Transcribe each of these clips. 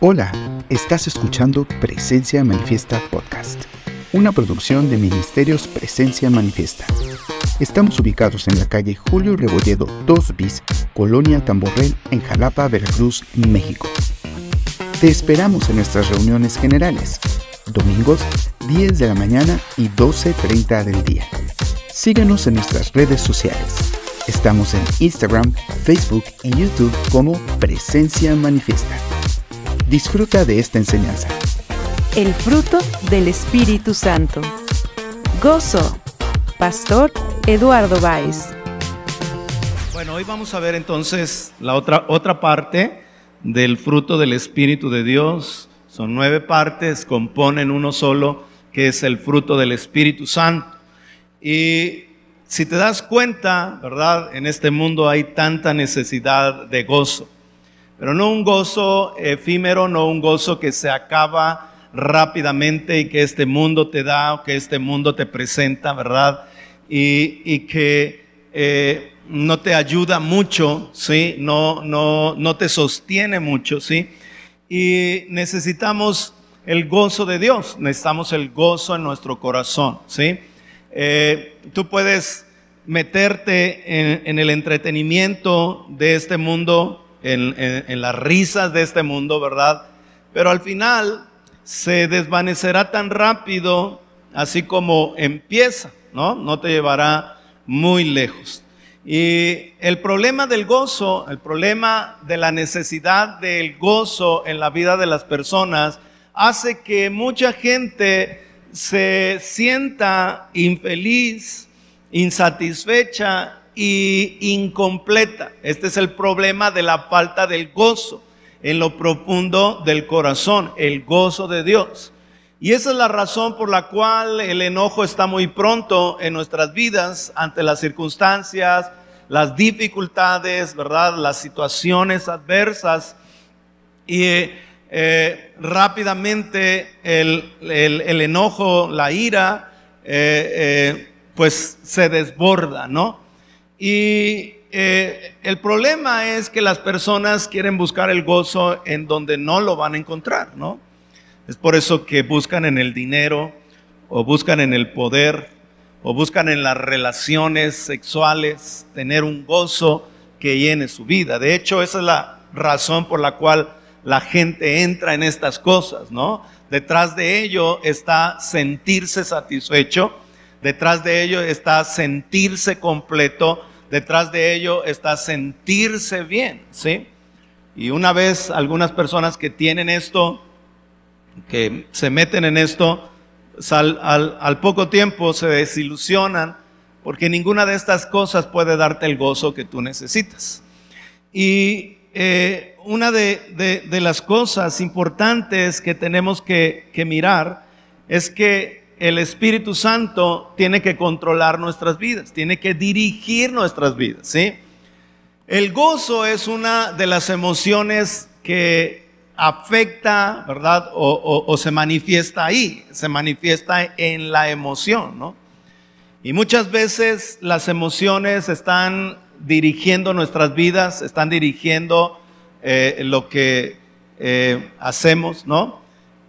Hola, estás escuchando Presencia Manifiesta Podcast, una producción de Ministerios Presencia Manifiesta. Estamos ubicados en la calle Julio Rebolledo 2 bis, Colonia Tamborrel, en Jalapa, Veracruz, México. Te esperamos en nuestras reuniones generales, domingos 10 de la mañana y 12.30 del día. Síguenos en nuestras redes sociales. Estamos en Instagram, Facebook y YouTube como Presencia Manifiesta. Disfruta de esta enseñanza. El fruto del Espíritu Santo. Gozo. Pastor Eduardo Báez. Bueno, hoy vamos a ver entonces la otra, otra parte del fruto del Espíritu de Dios. Son nueve partes, componen uno solo, que es el fruto del Espíritu Santo. Y si te das cuenta, ¿verdad? En este mundo hay tanta necesidad de gozo. Pero no un gozo efímero, no un gozo que se acaba rápidamente y que este mundo te da o que este mundo te presenta, ¿verdad? Y, que eh, no te ayuda mucho, ¿sí? No, no, no te sostiene mucho, ¿sí? Y necesitamos el gozo de Dios, necesitamos el gozo en nuestro corazón, ¿sí? Eh, tú puedes meterte en el entretenimiento de este mundo, en, las risas de este mundo, ¿verdad? Pero al final se desvanecerá tan rápido, así como empieza, ¿no? No te llevará muy lejos. Y el problema del gozo, el problema de la necesidad del gozo en la vida de las personas, hace que mucha gente se sienta infeliz, insatisfecha y incompleta. Este es el problema de la falta del gozo en lo profundo del corazón, el gozo de Dios. Y esa es la razón por la cual el enojo está muy pronto en nuestras vidas ante las circunstancias, las dificultades, ¿verdad? Las situaciones adversas. Y eh, rápidamente el, enojo, la ira, eh, eh, pues se desborda, ¿no? Y eh, el problema es que las personas quieren buscar el gozo en donde no lo van a encontrar, ¿no? Es por eso que buscan en el dinero, o buscan en el poder, o buscan en las relaciones sexuales tener un gozo que llene su vida. De hecho, esa es la razón por la cual la gente entra en estas cosas, ¿no? Detrás de ello está sentirse satisfecho, detrás de ello está sentirse completo, detrás de ello está sentirse bien, ¿sí? Y una vez algunas personas que tienen esto, que se meten en esto, al, poco tiempo se desilusionan porque ninguna de estas cosas puede darte el gozo que tú necesitas. Y eh, una de, las cosas importantes que tenemos que, mirar es que el Espíritu Santo tiene que controlar nuestras vidas, tiene que dirigir nuestras vidas, ¿sí? El gozo es una de las emociones que afecta, ¿verdad? O, se manifiesta ahí, se manifiesta en la emoción, ¿no? Y muchas veces las emociones están dirigiendo nuestras vidas, están dirigiendo eh, lo que eh, hacemos, ¿no?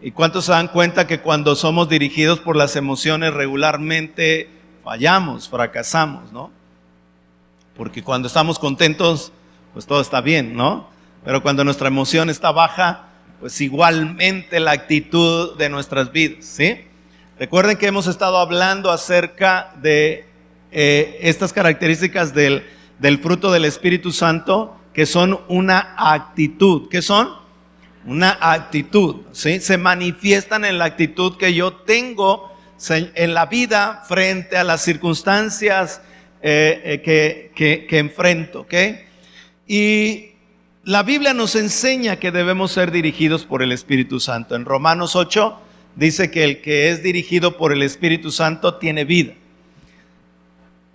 ¿Y cuántos se dan cuenta que cuando somos dirigidos por las emociones regularmente fallamos, fracasamos, ¿no? Porque cuando estamos contentos, pues todo está bien, ¿no? Pero cuando nuestra emoción está baja, pues igualmente la actitud de nuestras vidas, ¿sí? Recuerden que hemos estado hablando acerca de eh, estas características del, del fruto del Espíritu Santo, que son una actitud. ¿Qué son? una actitud, ¿sí? Se manifiestan en la actitud que yo tengo en la vida frente a las circunstancias eh, eh, que, enfrento, ¿ok? Y la Biblia nos enseña que debemos ser dirigidos por el Espíritu Santo. En Romanos 8 dice que el que es dirigido por el Espíritu Santo tiene vida.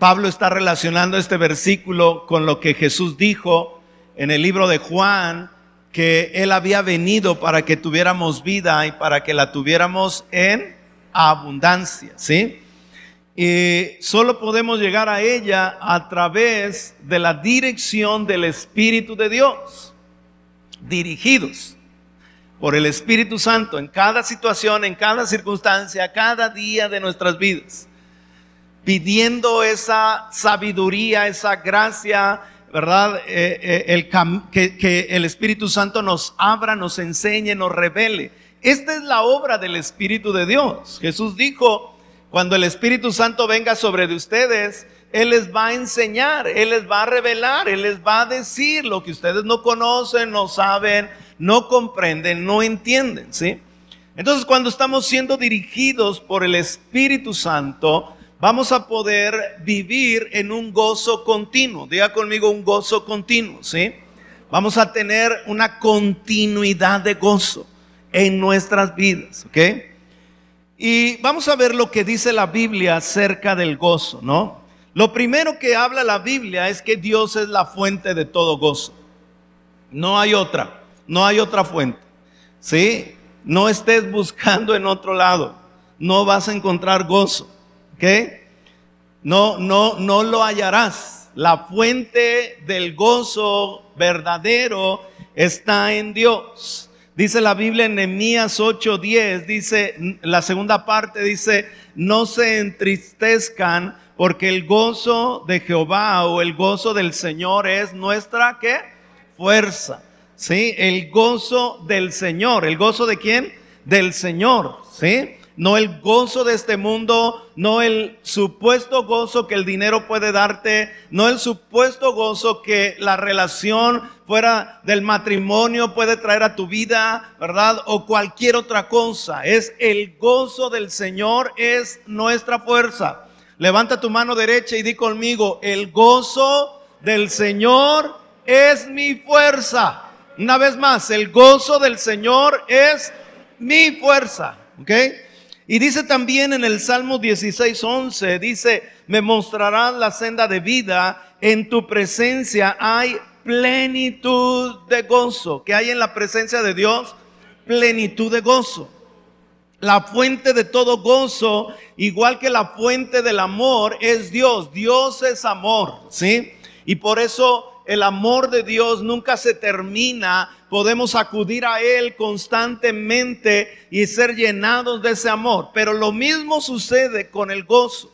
Pablo está relacionando este versículo con lo que Jesús dijo en el libro de Juan, que Él había venido para que tuviéramos vida y para que la tuviéramos en abundancia, ¿sí? Y solo podemos llegar a ella a través de la dirección del Espíritu de Dios. dirigidos por el Espíritu Santo en cada situación, en cada circunstancia, cada día de nuestras vidas, pidiendo esa sabiduría, esa gracia, ¿verdad? Eh, eh, el que, que el Espíritu Santo nos abra, nos enseñe, nos revele. Esta es la obra del Espíritu de Dios. Jesús dijo, cuando el Espíritu Santo venga sobre de ustedes, Él les va a enseñar, Él les va a revelar, Él les va a decir lo que ustedes no conocen, no saben, no comprenden, no entienden, ¿sí? Entonces, cuando estamos siendo dirigidos por el Espíritu Santo, vamos a poder vivir en un gozo continuo. Diga conmigo un gozo continuo, ¿sí? Vamos a tener una continuidad de gozo en nuestras vidas, ¿ok? Y vamos a ver lo que dice la Biblia acerca del gozo, ¿no? Lo primero que habla la Biblia es que Dios es la fuente de todo gozo. No hay otra, no hay otra fuente. ¿Sí? No estés buscando en otro lado. No vas a encontrar gozo. No, no, no lo hallarás. La fuente del gozo verdadero está en Dios. Dice la Biblia en Nehemías 8:10, dice, la segunda parte dice, no se entristezcan porque el gozo de Jehová o el gozo del Señor es nuestra, ¿qué? Fuerza. ¿Sí? El gozo del Señor. ¿El gozo de quién? Del Señor. ¿Sí? No el gozo de este mundo, no el supuesto gozo que el dinero puede darte, no el supuesto gozo que la relación fuera del matrimonio puede traer a tu vida, ¿verdad? O cualquier otra cosa. Es el gozo del Señor, es nuestra fuerza. Levanta tu mano derecha y di conmigo, el gozo del Señor es mi fuerza. Una vez más, el gozo del Señor es mi fuerza. ¿Ok? Y dice también en el Salmo 16, 11, dice, me mostrarás la senda de vida, en tu presencia hay plenitud de gozo. que hay en la presencia de Dios? Plenitud de gozo. La fuente de todo gozo, igual que la fuente del amor, es Dios. Dios es amor, ¿sí? Y por eso el amor de Dios nunca se termina, podemos acudir a Él constantemente y ser llenados de ese amor. Pero lo mismo sucede con el gozo.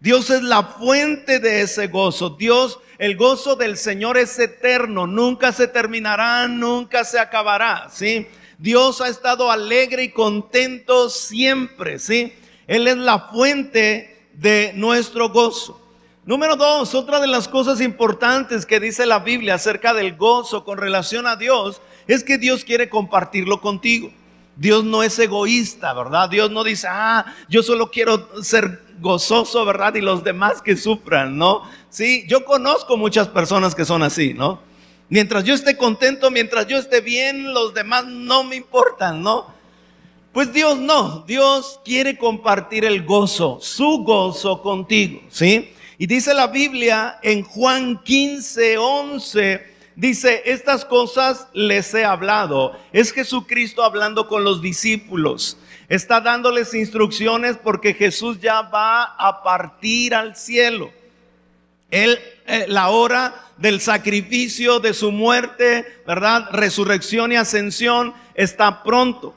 Dios es la fuente de ese gozo. Dios, el gozo del Señor es eterno, nunca se terminará, nunca se acabará, ¿sí? Dios ha estado alegre y contento siempre, ¿sí? Él es la fuente de nuestro gozo. Número dos, otra de las cosas importantes que dice la Biblia acerca del gozo con relación a Dios es que Dios quiere compartirlo contigo. Dios no es egoísta, ¿verdad? Dios no dice, ah, yo solo quiero ser gozoso, ¿verdad? Y los demás que sufran, ¿no? Sí, yo conozco muchas personas que son así, ¿no? Mientras yo esté contento, mientras yo esté bien, los demás no me importan, ¿no? Pues Dios no, Dios quiere compartir el gozo, su gozo contigo, ¿sí? Y dice la Biblia en Juan 15, 11, dice, estas cosas les he hablado. Es Jesucristo hablando con los discípulos. Está dándoles instrucciones porque Jesús ya va a partir al cielo. Él, eh, la hora del sacrificio, de su muerte, ¿verdad? Resurrección y ascensión está pronto.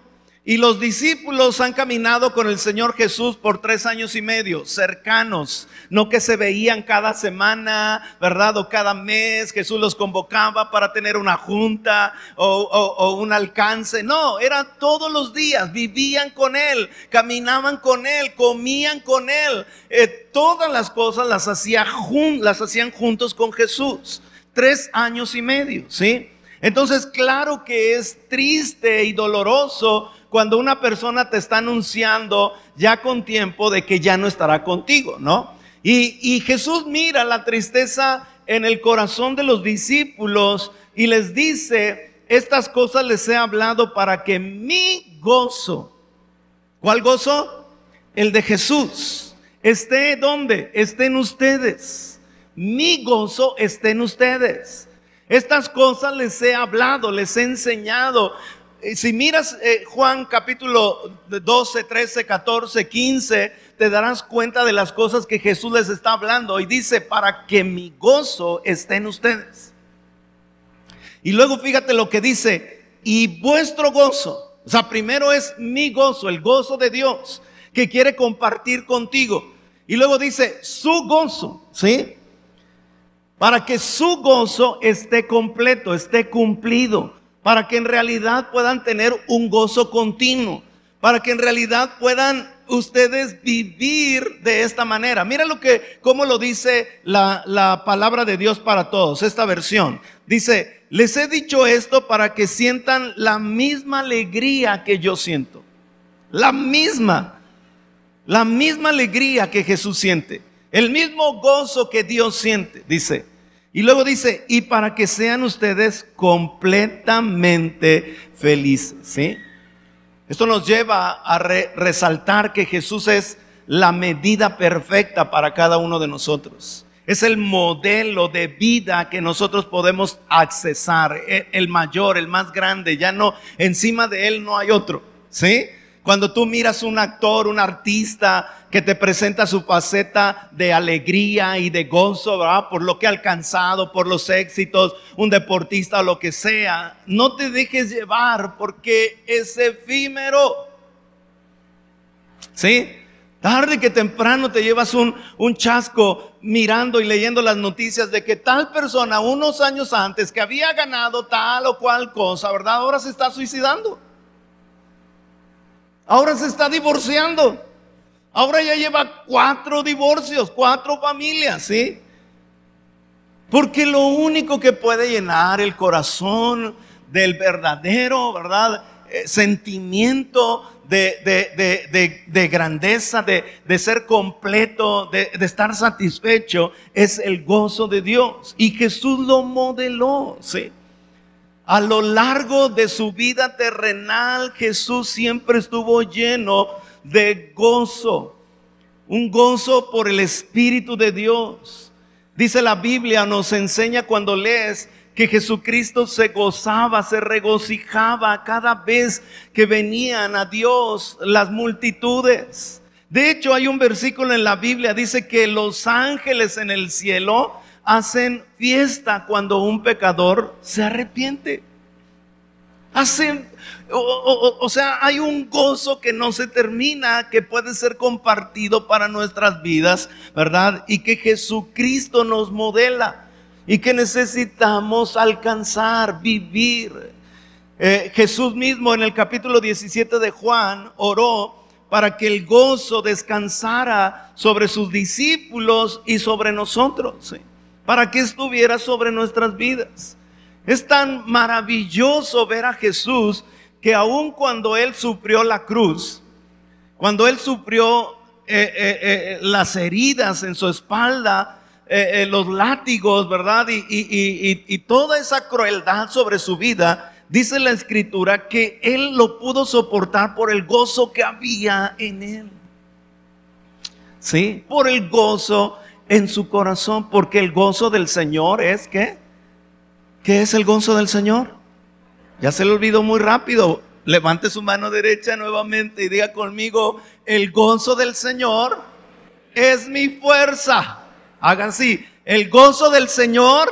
Y los discípulos han caminado con el Señor Jesús por tres años y medio, cercanos, no que se veían cada semana, ¿verdad? O cada mes, Jesús los convocaba para tener una junta o, un alcance. No, era todos los días, vivían con Él, caminaban con Él, comían con Él. Eh, todas las cosas las, hacía las hacían juntos con Jesús. Tres años y medio, ¿sí? Entonces, claro que es triste y doloroso cuando una persona te está anunciando ya con tiempo de que ya no estará contigo, ¿no? Y, Jesús mira la tristeza en el corazón de los discípulos y les dice, estas cosas les he hablado para que mi gozo, ¿cuál gozo? El de Jesús, esté donde? Esté en ustedes. Mi gozo esté en ustedes. Estas cosas les he hablado, les he enseñado si miras eh, Juan capítulo 12, 13, 14, 15, te darás cuenta de las cosas que Jesús les está hablando y dice, para que mi gozo esté en ustedes. Y luego fíjate lo que dice, y vuestro gozo. O sea, primero es mi gozo, el gozo de Dios que quiere compartir contigo. Y luego dice, su gozo, ¿sí? Para que su gozo esté completo, esté cumplido, para que en realidad puedan tener un gozo continuo, para que en realidad puedan ustedes vivir de esta manera. Mira lo que, cómo lo dice la, la palabra de Dios para todos, esta versión. Dice, les he dicho esto para que sientan la misma alegría que yo siento. La misma, la misma alegría que Jesús siente. El mismo gozo que Dios siente, dice. Y luego dice, y para que sean ustedes completamente felices. ¿sí? Esto nos lleva a resaltar que Jesús es la medida perfecta para cada uno de nosotros. Es el modelo de vida que nosotros podemos accesar, e, el mayor, el más grande, ya no, encima de él no hay otro, ¿sí? Cuando tú miras un actor, un artista que te presenta su faceta de alegría y de gozo, ¿verdad? Por lo que ha alcanzado, por los éxitos, un deportista o lo que sea, no te dejes llevar porque es efímero. ¿Sí? Tarde que temprano te llevas un, un, chasco mirando y leyendo las noticias de que tal persona unos años antes que había ganado tal o cual cosa, ¿verdad? Ahora se está suicidando. Ahora se está divorciando. Ahora ya lleva cuatro divorcios, cuatro familias, ¿sí? Porque lo único que puede llenar el corazón del verdadero, ¿verdad? Eh, sentimiento de, grandeza, de, ser completo, de, estar satisfecho, es el gozo de Dios. Y Jesús lo modeló, ¿sí? A lo largo de su vida terrenal, Jesús siempre estuvo lleno de gozo, un gozo por el Espíritu de Dios. Dice la Biblia, nos enseña cuando lees que Jesucristo se gozaba, se regocijaba cada vez que venían a Dios las multitudes. De hecho, hay un versículo en la Biblia, dice que los ángeles en el cielo hacen fiesta cuando un pecador se arrepiente. Hacen, o, sea, hay un gozo que no se termina, que puede ser compartido para nuestras vidas, ¿verdad? Y que Jesucristo nos modela y que necesitamos alcanzar, vivir. Eh, Jesús mismo en el capítulo 17 de Juan oró para que el gozo descansara sobre sus discípulos y sobre nosotros para que estuviera sobre nuestras vidas. Es tan maravilloso ver a Jesús que aun cuando Él sufrió la cruz, cuando Él sufrió eh, eh, eh, las heridas en su espalda, los látigos, ¿verdad? Y, y, toda esa crueldad sobre su vida, dice la escritura que Él lo pudo soportar por el gozo que había en Él. Sí, por el gozo en su corazón, porque el gozo del Señor es que, ¿qué es el gozo del Señor? Ya se le olvidó muy rápido. Levante su mano derecha nuevamente y diga conmigo, el gozo del Señor es mi fuerza. Hagan así, el gozo del Señor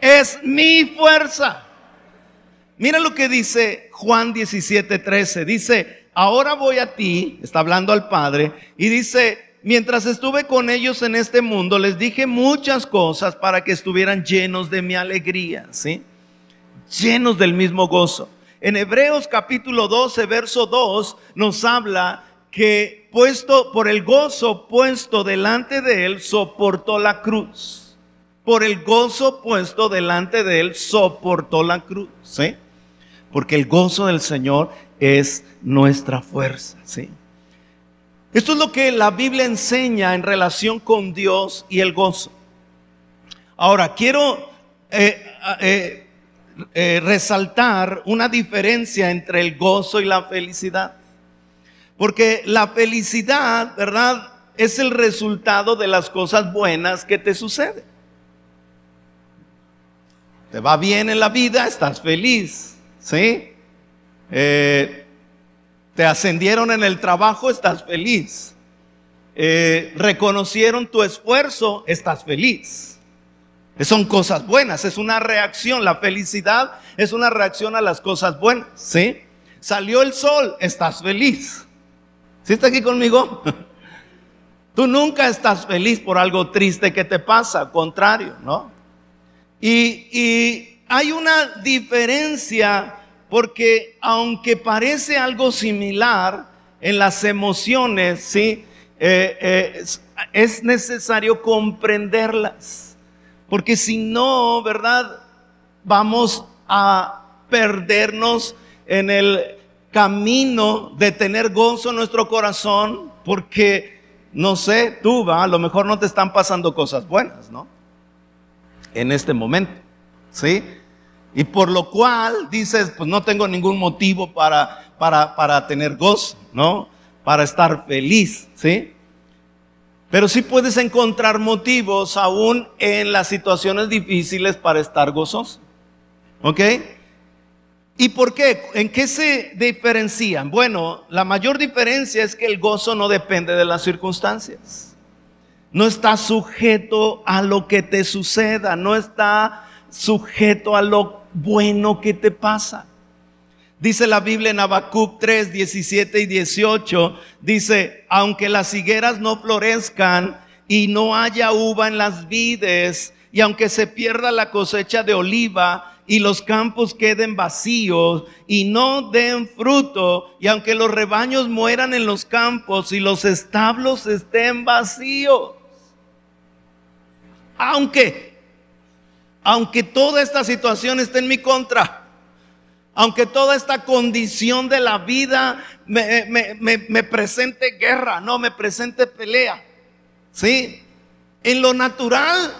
es mi fuerza. Mira lo que dice Juan 17, 13. Dice, ahora voy a ti, está hablando al Padre, y dice, mientras estuve con ellos en este mundo, les dije muchas cosas para que estuvieran llenos de mi alegría, ¿sí? Llenos del mismo gozo. En Hebreos capítulo 12, verso 2, nos habla que puesto por el gozo puesto delante de él, soportó la cruz. Por el gozo puesto delante de él, soportó la cruz, ¿sí? Porque el gozo del Señor es nuestra fuerza, ¿sí? Esto es lo que la Biblia enseña en relación con Dios y el gozo. Ahora, quiero eh, eh, eh, resaltar una diferencia entre el gozo y la felicidad. Porque la felicidad, ¿verdad? Es el resultado de las cosas buenas que te suceden. Te va bien en la vida, estás feliz, ¿sí? Te ascendieron en el trabajo, estás feliz. Eh, reconocieron tu esfuerzo, estás feliz. Son cosas buenas, es una reacción. La felicidad es una reacción a las cosas buenas, ¿sí? Salió el sol, estás feliz. ¿Sí está aquí conmigo? Tú nunca estás feliz por algo triste que te pasa, contrario, ¿no? Y, y hay una diferencia porque aunque parece algo similar en las emociones, ¿sí? Eh, eh, es necesario comprenderlas. Porque si no, ¿verdad? Vamos a perdernos en el camino de tener gozo en nuestro corazón, porque, no sé, tú, ¿va? a lo mejor no te están pasando cosas buenas, ¿no? En este momento, ¿sí? Y por lo cual dices, pues no tengo ningún motivo para, para, para tener gozo, ¿no? Para estar feliz, ¿sí? Pero sí puedes encontrar motivos aún en las situaciones difíciles para estar gozoso. ¿Ok? ¿Y por qué? ¿En qué se diferencian? Bueno, la mayor diferencia es que el gozo no depende de las circunstancias. No está sujeto a lo que te suceda, no está sujeto a lo bueno que te pasa. Dice la Biblia en Habacuc 3, 17 y 18, dice, aunque las higueras no florezcan y no haya uva en las vides, y aunque se pierda la cosecha de oliva, y los campos queden vacíos y no den fruto, y aunque los rebaños mueran en los campos y los establos estén vacíos. Aunque, aunque toda esta situación esté en mi contra, aunque toda esta condición de la vida me, me presente guerra, no, me presente pelea, ¿sí? En lo natural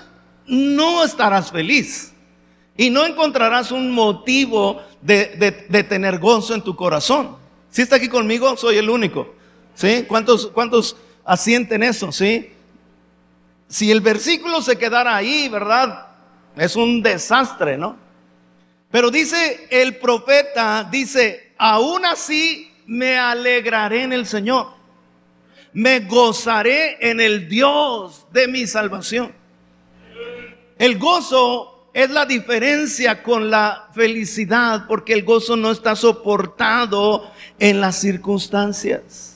no estarás feliz. Y no encontrarás un motivo de, tener gozo en tu corazón. Si está aquí conmigo, soy el único. ¿Sí? ¿Cuántos, ¿Cuántos asienten eso? ¿Sí? Si el versículo se quedara ahí, ¿verdad? Es un desastre, ¿no? Pero dice el profeta, dice, aún así me alegraré en el Señor. Me gozaré en el Dios de mi salvación. El gozo es la diferencia con la felicidad, porque el gozo no está soportado en las circunstancias.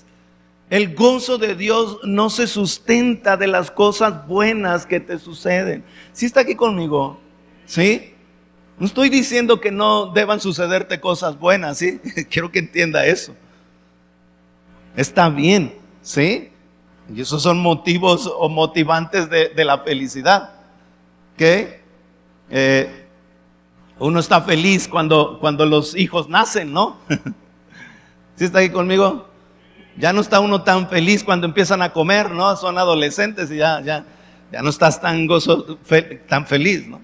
El gozo de Dios no se sustenta de las cosas buenas que te suceden. Si está aquí conmigo, ¿sí? No estoy diciendo que no deban sucederte cosas buenas, ¿sí? Quiero que entienda eso. Está bien, ¿sí? Y esos son motivos o motivantes de, la felicidad. ¿Ok? Eh, uno está feliz cuando, cuando los hijos nacen, ¿no? ¿Sí está ahí conmigo? Ya no está uno tan feliz cuando empiezan a comer, ¿no? Son adolescentes y ya, ya, ya no estás tan gozo, tan feliz, ¿no?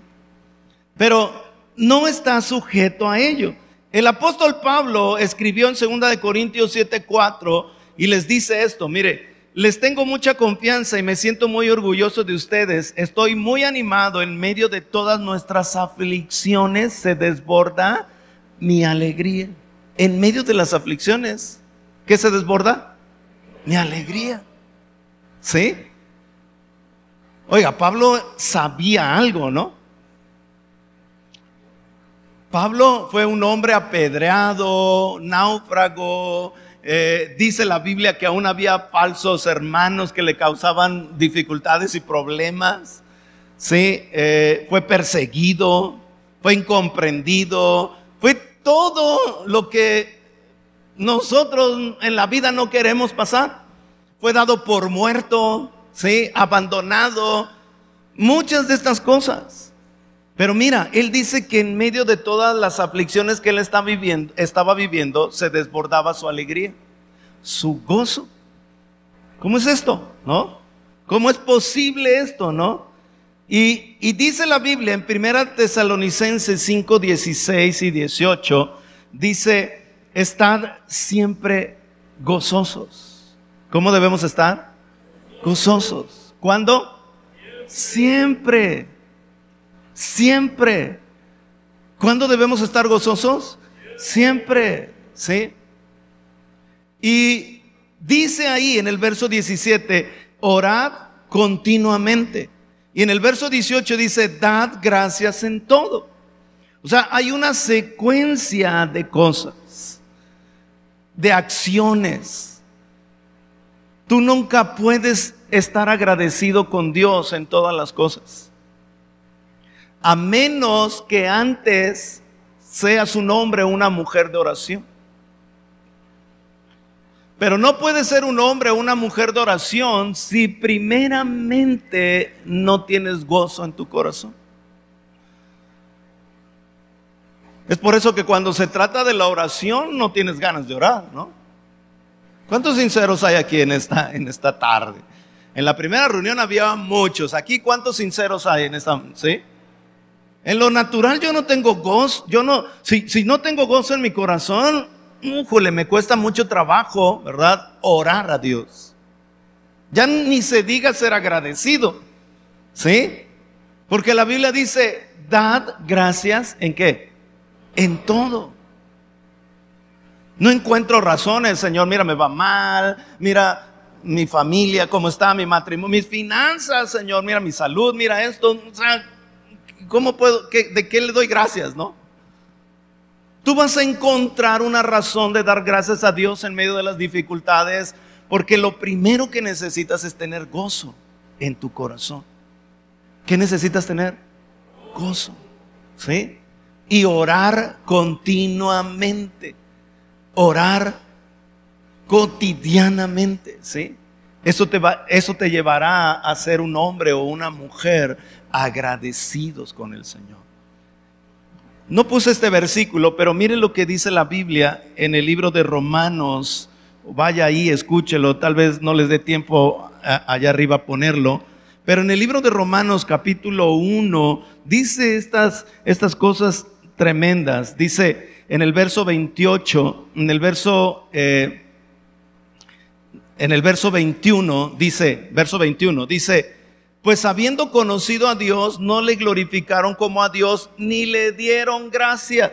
Pero no está sujeto a ello. El apóstol Pablo escribió en 2 de Corintios 7:4 y les dice esto, mire, les tengo mucha confianza y me siento muy orgulloso de ustedes. Estoy muy animado en medio de todas nuestras aflicciones. Se desborda mi alegría. En medio de las aflicciones, ¿qué se desborda? Mi alegría. ¿Sí? Oiga, Pablo sabía algo, ¿no? Pablo fue un hombre apedreado, náufrago, eh, dice la Biblia que aún había falsos hermanos que le causaban dificultades y problemas. Sí, eh, fue perseguido, fue incomprendido, fue todo lo que nosotros en la vida no queremos pasar. Fue dado por muerto, sí, abandonado, muchas de estas cosas. Pero mira, él dice que en medio de todas las aflicciones que él estaba viviendo, se desbordaba su alegría, su gozo. ¿Cómo es esto? ¿No? ¿Cómo es posible esto? ¿No? Y, y dice la Biblia en 1 Tesalonicenses 5, 16 y 18, dice, estar siempre gozosos. ¿Cómo debemos estar? Gozosos. ¿Cuándo? Siempre. Siempre. ¿Cuándo debemos estar gozosos? Siempre. ¿Sí? Y dice ahí en el verso 17, orad continuamente. Y en el verso 18 dice, dad gracias en todo. O sea, hay una secuencia de cosas, de acciones. Tú nunca puedes estar agradecido con Dios en todas las cosas. A menos que antes seas un hombre o una mujer de oración. Pero no puede ser un hombre o una mujer de oración si primeramente no tienes gozo en tu corazón. Es por eso que cuando se trata de la oración no tienes ganas de orar, ¿no? ¿Cuántos sinceros hay aquí en esta, en esta tarde? En la primera reunión había muchos. Aquí, ¿cuántos sinceros hay en esta? ¿Sí? En lo natural yo no tengo gozo. Yo no, si, si no tengo gozo en mi corazón, Újole, me cuesta mucho trabajo, ¿verdad? Orar a Dios. Ya ni se diga ser agradecido. ¿Sí? Porque la Biblia dice, dad gracias en qué? En todo. No encuentro razones, Señor, mira, me va mal, mira mi familia, cómo está, mi matrimonio, mis finanzas, Señor, mira mi salud, mira esto. O sea, ¿cómo puedo, de qué le doy gracias, no? Tú vas a encontrar una razón de dar gracias a Dios en medio de las dificultades, porque lo primero que necesitas es tener gozo en tu corazón. ¿Qué necesitas tener? Gozo. ¿Sí? Y orar continuamente. Orar cotidianamente, ¿sí? Eso te, va, eso te llevará a ser un hombre o una mujer agradecidos con el Señor. No puse este versículo, pero mire lo que dice la Biblia en el libro de Romanos. Vaya ahí, escúchelo, tal vez no les dé tiempo allá arriba a ponerlo. Pero en el libro de Romanos capítulo 1 dice estas, estas cosas tremendas. Dice en el verso 28, en el verso, eh, en el verso 21, dice, verso 21, dice, pues habiendo conocido a Dios, no le glorificaron como a Dios, ni le dieron gracias.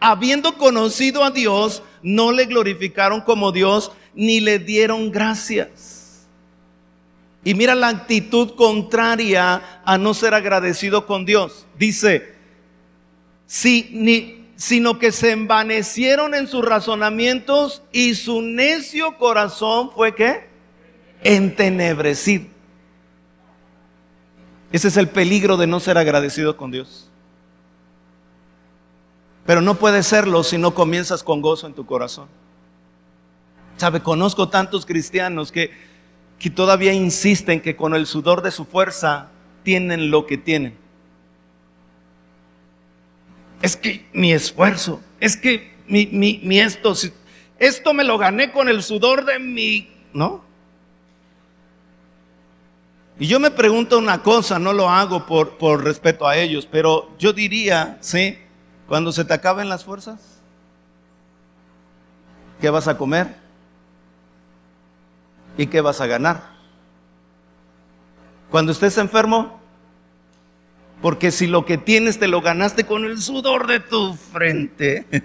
Habiendo conocido a Dios, no le glorificaron como Dios, ni le dieron gracias. Y mira la actitud contraria a no ser agradecido con Dios. Dice, ni, sino que se envanecieron en sus razonamientos y su necio corazón fue que entenebrecido. Ese es el peligro de no ser agradecido con Dios. Pero no puedes serlo si no comienzas con gozo en tu corazón. Sabe, conozco tantos cristianos que, que todavía insisten que con el sudor de su fuerza tienen lo que tienen. Es que mi esfuerzo, es que mi, mi, mi esto, esto me lo gané con el sudor de mi, ¿no? Y yo me pregunto una cosa, no lo hago por, por respeto a ellos, pero yo diría, ¿sí? Cuando se te acaben las fuerzas, ¿qué vas a comer? ¿Y qué vas a ganar? Cuando estés enfermo, porque si lo que tienes te lo ganaste con el sudor de tu frente,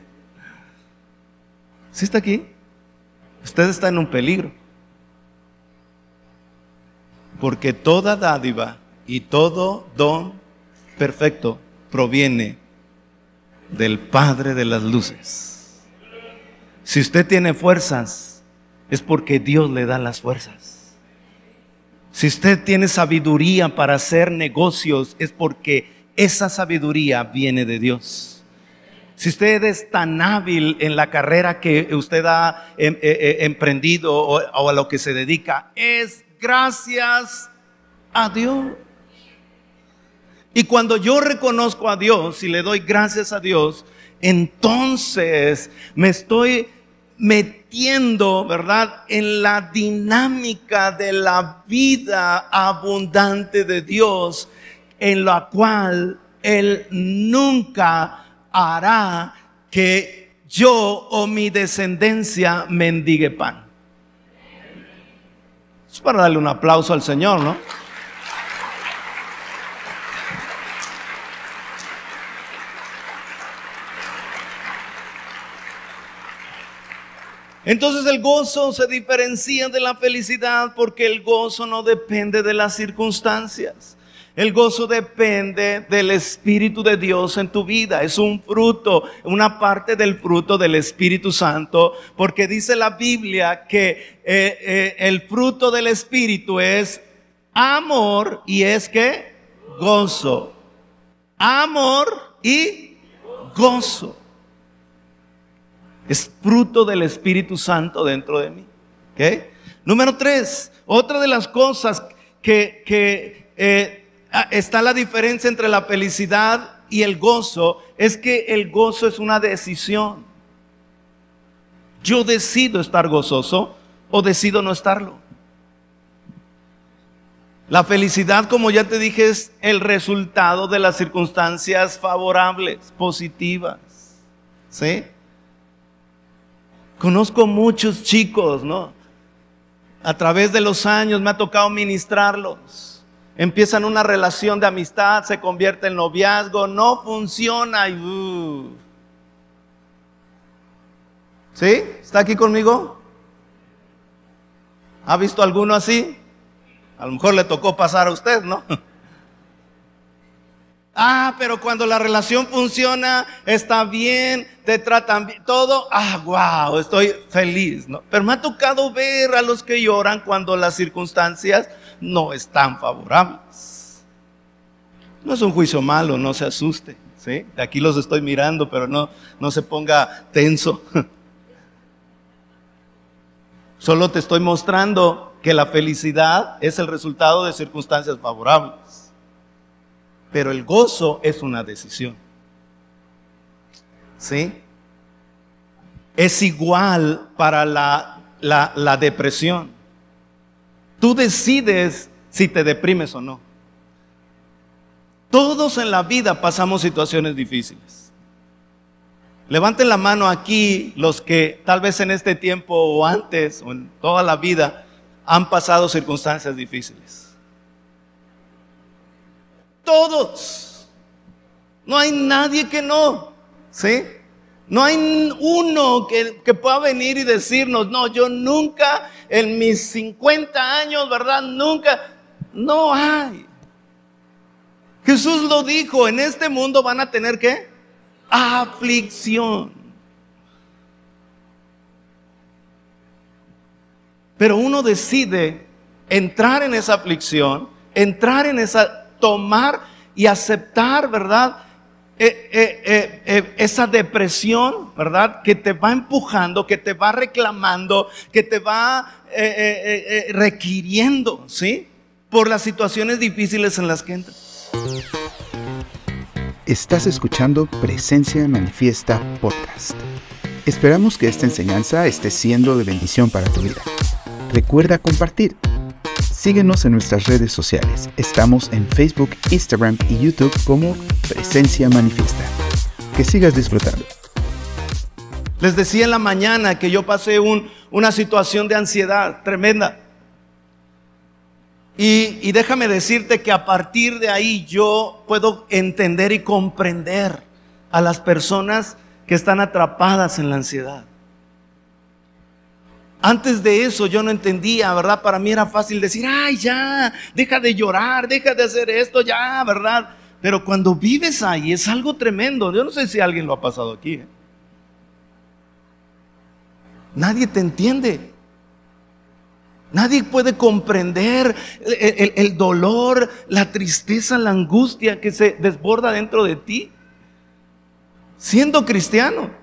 ¿sí está aquí? Usted está en un peligro porque toda dádiva y todo don perfecto proviene del Padre de las Luces. Si usted tiene fuerzas, es porque Dios le da las fuerzas. Si usted tiene sabiduría para hacer negocios, es porque esa sabiduría viene de Dios. Si usted es tan hábil en la carrera que usted ha em, eh, eh, emprendido o a lo que se dedica, es gracias a Dios. Y cuando yo reconozco a Dios y le doy gracias a Dios, entonces me estoy metiendo, ¿verdad?, en la dinámica de la vida abundante de Dios, en la cual Él nunca hará que yo o mi descendencia mendigue pan. Es para darle un aplauso al Señor, ¿no? Entonces el gozo se diferencia de la felicidad porque el gozo no depende de las circunstancias. El gozo depende del Espíritu de Dios en tu vida. Es un fruto, una parte del fruto del Espíritu Santo, porque dice la Biblia que eh, eh, el fruto del Espíritu es amor y es que gozo. Amor y gozo. Es fruto del Espíritu Santo dentro de mí. Número tres, otra de las cosas que, eh, está la diferencia entre la felicidad y el gozo es que el gozo es una decisión. Yo decido estar gozoso o decido no estarlo. La felicidad, como ya te dije, es el resultado de las circunstancias favorables, positivas. ¿Sí? Conozco muchos chicos, ¿no? A través de los años me ha tocado ministrarlos. Empiezan una relación de amistad, se convierte en noviazgo, no funciona. Uh. ¿Sí? ¿Está aquí conmigo? ¿Ha visto alguno así? A lo mejor le tocó pasar a usted, ¿no? Ah, pero cuando la relación funciona, está bien, te tratan bien, todo, ah, wow, estoy feliz, ¿no? Pero me ha tocado ver a los que lloran cuando las circunstancias no están favorables. No es un juicio malo, no se asuste, ¿sí? Aquí los estoy mirando, pero no, no se ponga tenso. Solo te estoy mostrando que la felicidad es el resultado de circunstancias favorables pero el gozo es una decisión. ¿Sí? Es igual para la, la, depresión. Tú decides si te deprimes o no. Todos en la vida pasamos situaciones difíciles. Levanten la mano aquí los que tal vez en este tiempo o antes o en toda la vida han pasado circunstancias difíciles. Todos. No hay nadie que no. ¿Sí? No hay uno que, que, pueda venir y decirnos, no, yo nunca, en mis 50 años, ¿verdad? Nunca. No hay. Jesús lo dijo, en este mundo van a tener que aflicción. Pero uno decide entrar en esa aflicción, entrar en esa tomar y aceptar, ¿verdad? Eh, eh, eh, esa depresión, ¿verdad? Que te va empujando, que te va reclamando, que te va requiriendo, ¿sí? Por las situaciones difíciles en las que entras. Estás escuchando Presencia Manifiesta Podcast. Esperamos que esta enseñanza esté siendo de bendición para tu vida. Recuerda compartir Síguenos en nuestras redes sociales. Estamos en Facebook, Instagram y YouTube como Presencia Manifiesta. Que sigas disfrutando. Les decía en la mañana que yo pasé una situación de ansiedad tremenda. Y, déjame decirte que a partir de ahí yo puedo entender y comprender a las personas que están atrapadas en la ansiedad. Antes de eso yo no entendía, ¿verdad? Para mí era fácil decir, ay, ya, deja de llorar, deja de hacer esto, ya, ¿verdad? Pero cuando vives ahí es algo tremendo. Yo no sé si alguien lo ha pasado aquí. ¿eh? Nadie te entiende. Nadie puede comprender el, el, dolor, la tristeza, la angustia que se desborda dentro de ti. Siendo cristiano.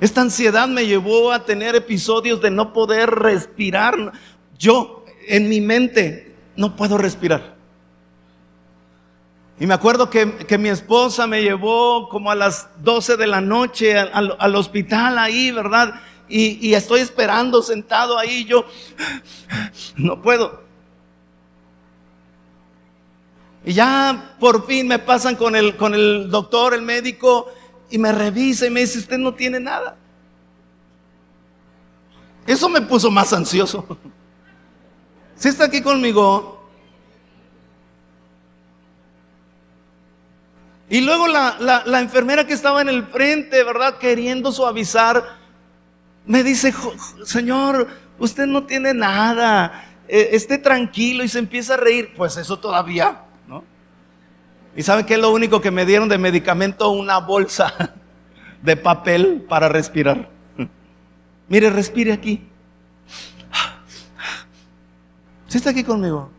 Esta ansiedad me llevó a tener episodios de no poder respirar. Yo, en mi mente, no puedo respirar. Y me acuerdo que, mi esposa me llevó como a las 12 de la noche al, hospital ahí, ¿verdad? Y, y, estoy esperando sentado ahí, yo no puedo. Y ya por fin me pasan con el, con el doctor, el médico, y me revisa y me dice, usted no tiene nada. Eso me puso más ansioso. Si está aquí conmigo. Y luego la, la, enfermera que estaba en el frente, ¿verdad? Queriendo suavizar. me dice, Señor, usted no tiene nada, e, esté tranquilo y se empieza a reír. Pues eso todavía. ¿Y sabe qué es lo único que me dieron de medicamento? Una bolsa de papel para respirar. Mire, respire aquí. ¿Sí está aquí conmigo?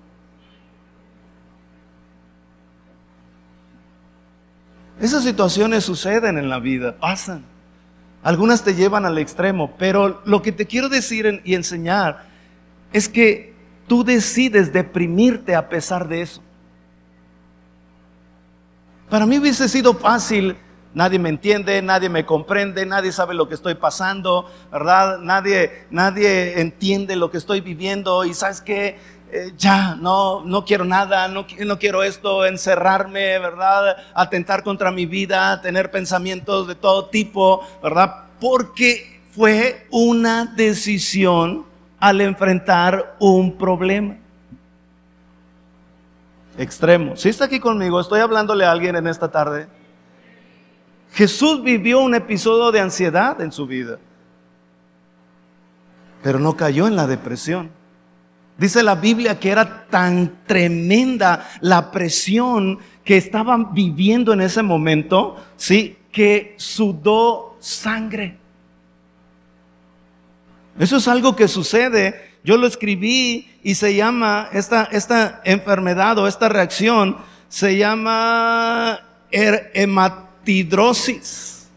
Esas situaciones suceden en la vida, pasan. Algunas te llevan al extremo, pero lo que te quiero decir y enseñar es que tú decides deprimirte a pesar de eso. Para mí hubiese sido fácil, nadie me entiende, nadie me comprende, nadie sabe lo que estoy pasando, ¿verdad? Nadie, nadie entiende lo que estoy viviendo y sabes qué, eh, ya, no, no quiero nada, no, no quiero esto, encerrarme, ¿verdad? Atentar contra mi vida, tener pensamientos de todo tipo, ¿verdad? Porque fue una decisión al enfrentar un problema extremo. Si está aquí conmigo, estoy hablándole a alguien en esta tarde. Jesús vivió un episodio de ansiedad en su vida, pero no cayó en la depresión. Dice la Biblia que era tan tremenda la presión que estaban viviendo en ese momento, ¿sí? Que sudó sangre. Eso es algo que sucede. Yo lo escribí y se llama, esta, esta enfermedad o esta reacción se llama hematidrosis.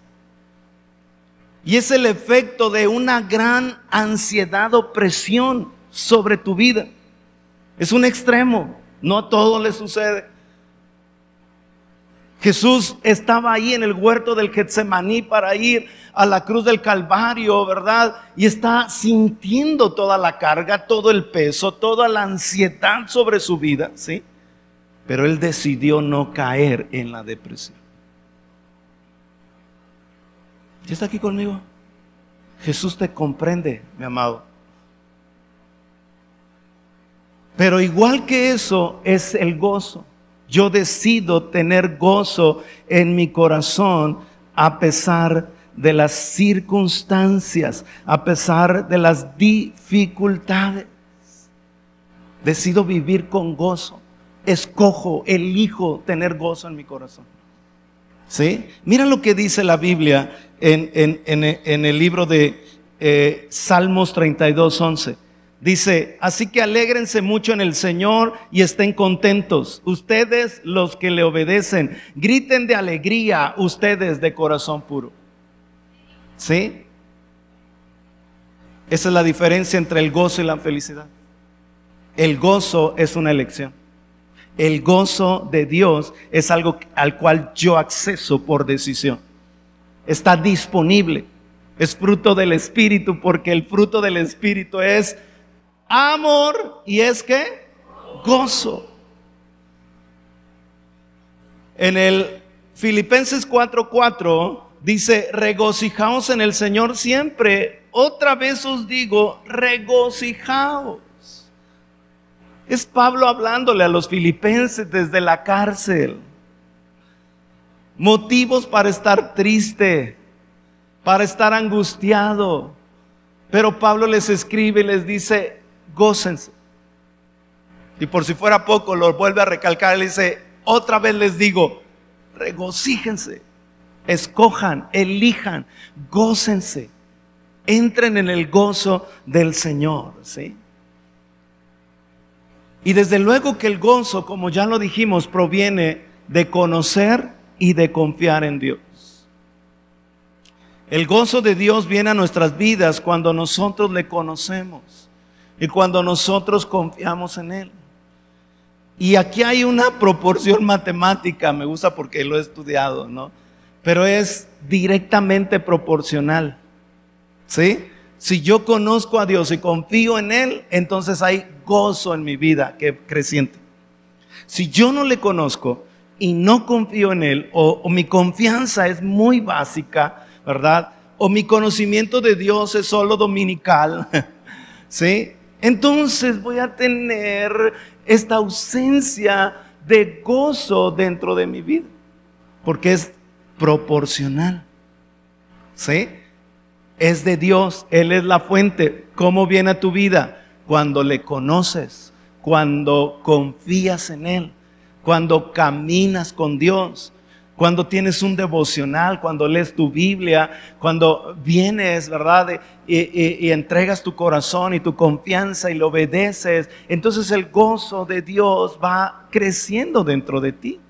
Y es el efecto de una gran ansiedad o presión sobre tu vida. Es un extremo, no a todo le sucede. Jesús estaba ahí en el huerto del Getsemaní para ir a la cruz del Calvario, ¿verdad? Y está sintiendo toda la carga, todo el peso, toda la ansiedad sobre su vida, ¿sí? Pero él decidió no caer en la depresión. ¿Ya está aquí conmigo? Jesús te comprende, mi amado. Pero igual que eso es el gozo. Yo decido tener gozo en mi corazón a pesar de las circunstancias, a pesar de las dificultades. Decido vivir con gozo. Escojo, elijo tener gozo en mi corazón. ¿Sí? Mira lo que dice la Biblia en, el libro de eh, Salmos 32, 11. Dice, así que alégrense mucho en el Señor y estén contentos. Ustedes los que le obedecen, griten de alegría ustedes de corazón puro. ¿Sí? Esa es la diferencia entre el gozo y la felicidad. El gozo es una elección. El gozo de Dios es algo al cual yo acceso por decisión. Está disponible. Es fruto del Espíritu porque el fruto del Espíritu es amor y es que gozo. En el Filipenses 4:4 dice, regocijaos en el Señor siempre. Otra vez os digo, regocijaos. Es Pablo hablándole a los filipenses desde la cárcel. Motivos para estar triste, para estar angustiado. Pero Pablo les escribe y les dice, gócense. Y por si fuera poco, lo vuelve a recalcar, le dice, otra vez les digo, regocíjense, escojan, elijan, gócense, entren en el gozo del Señor, ¿sí? Y desde luego que el gozo, como ya lo dijimos, proviene de conocer y de confiar en Dios. El gozo de Dios viene a nuestras vidas cuando nosotros le conocemos y cuando nosotros confiamos en Él. Y aquí hay una proporción matemática, me gusta porque lo he estudiado, ¿no? Pero es directamente proporcional. ¿Sí? Si yo conozco a Dios y confío en Él, entonces hay gozo en mi vida que creciente. Si yo no le conozco y no confío en Él, o, mi confianza es muy básica, ¿verdad? O mi conocimiento de Dios es solo dominical, ¿sí? Entonces voy a tener esta ausencia de gozo dentro de mi vida, porque es proporcional. ¿Sí? es de Dios, Él es la fuente. ¿Cómo viene a tu vida? Cuando le conoces, cuando confías en Él, cuando caminas con Dios, cuando tienes un devocional, cuando lees tu Biblia, cuando vienes, ¿verdad? Y, entregas tu corazón y tu confianza y lo obedeces, entonces el gozo de Dios va creciendo dentro de ti.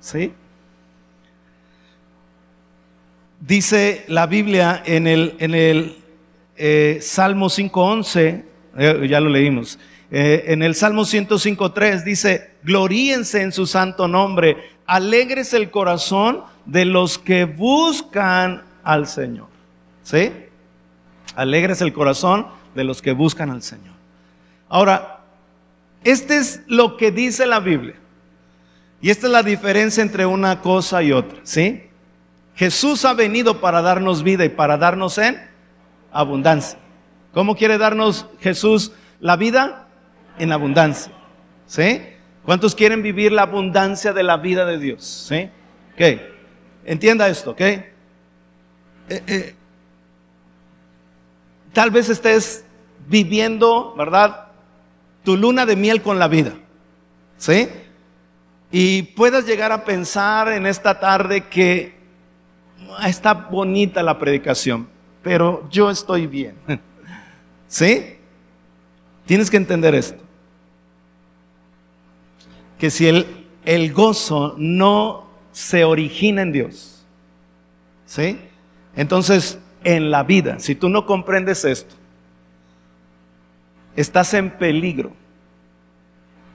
¿Sí? Dice la Biblia en el, en el eh, Salmo 5.11, eh, ya lo leímos, eh, en el Salmo 105.3 dice, gloríense en su santo nombre alegres el corazón de los que buscan al Señor. ¿Sí? Alegres el corazón de los que buscan al Señor. Ahora, este es lo que dice la Biblia. Y esta es la diferencia entre una cosa y otra, ¿sí? Jesús ha venido para darnos vida y para darnos en abundancia. ¿Cómo quiere darnos Jesús la vida? En abundancia, ¿sí? ¿Cuántos quieren vivir la abundancia de la vida de Dios? ¿Sí? Ok. Entienda esto, ¿ok? Eh, eh, tal vez estés viviendo, ¿verdad? Tu luna de miel con la vida. ¿Sí? Y puedas llegar a pensar en esta tarde que ah, está bonita la predicación, pero yo estoy bien. ¿Sí? Tienes que entender esto que si el, el gozo no se origina en Dios, ¿sí? Entonces, en la vida, si tú no comprendes esto, estás en peligro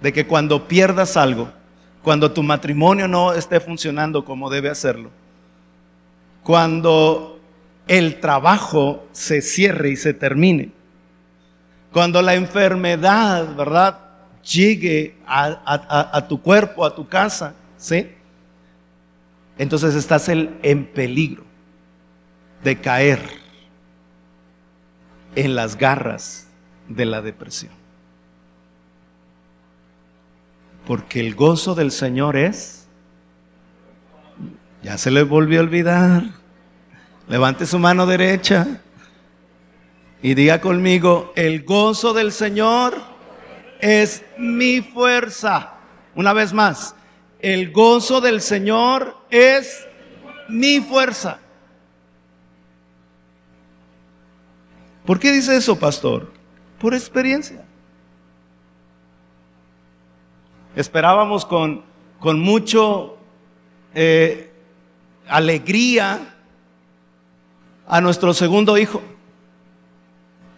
de que cuando pierdas algo, cuando tu matrimonio no esté funcionando como debe hacerlo, cuando el trabajo se cierre y se termine, cuando la enfermedad, ¿verdad? Llegue a, tu cuerpo, a tu casa, ¿sí? Entonces estás en peligro de caer en las garras de la depresión. Porque el gozo del Señor es, ya se le volvió a olvidar, levante su mano derecha y diga conmigo, el gozo del Señor es mi fuerza. Una vez más, el gozo del Señor es mi fuerza. ¿Por qué dice eso, pastor? Por experiencia. Esperábamos con, con mucho eh, alegría a nuestro segundo hijo.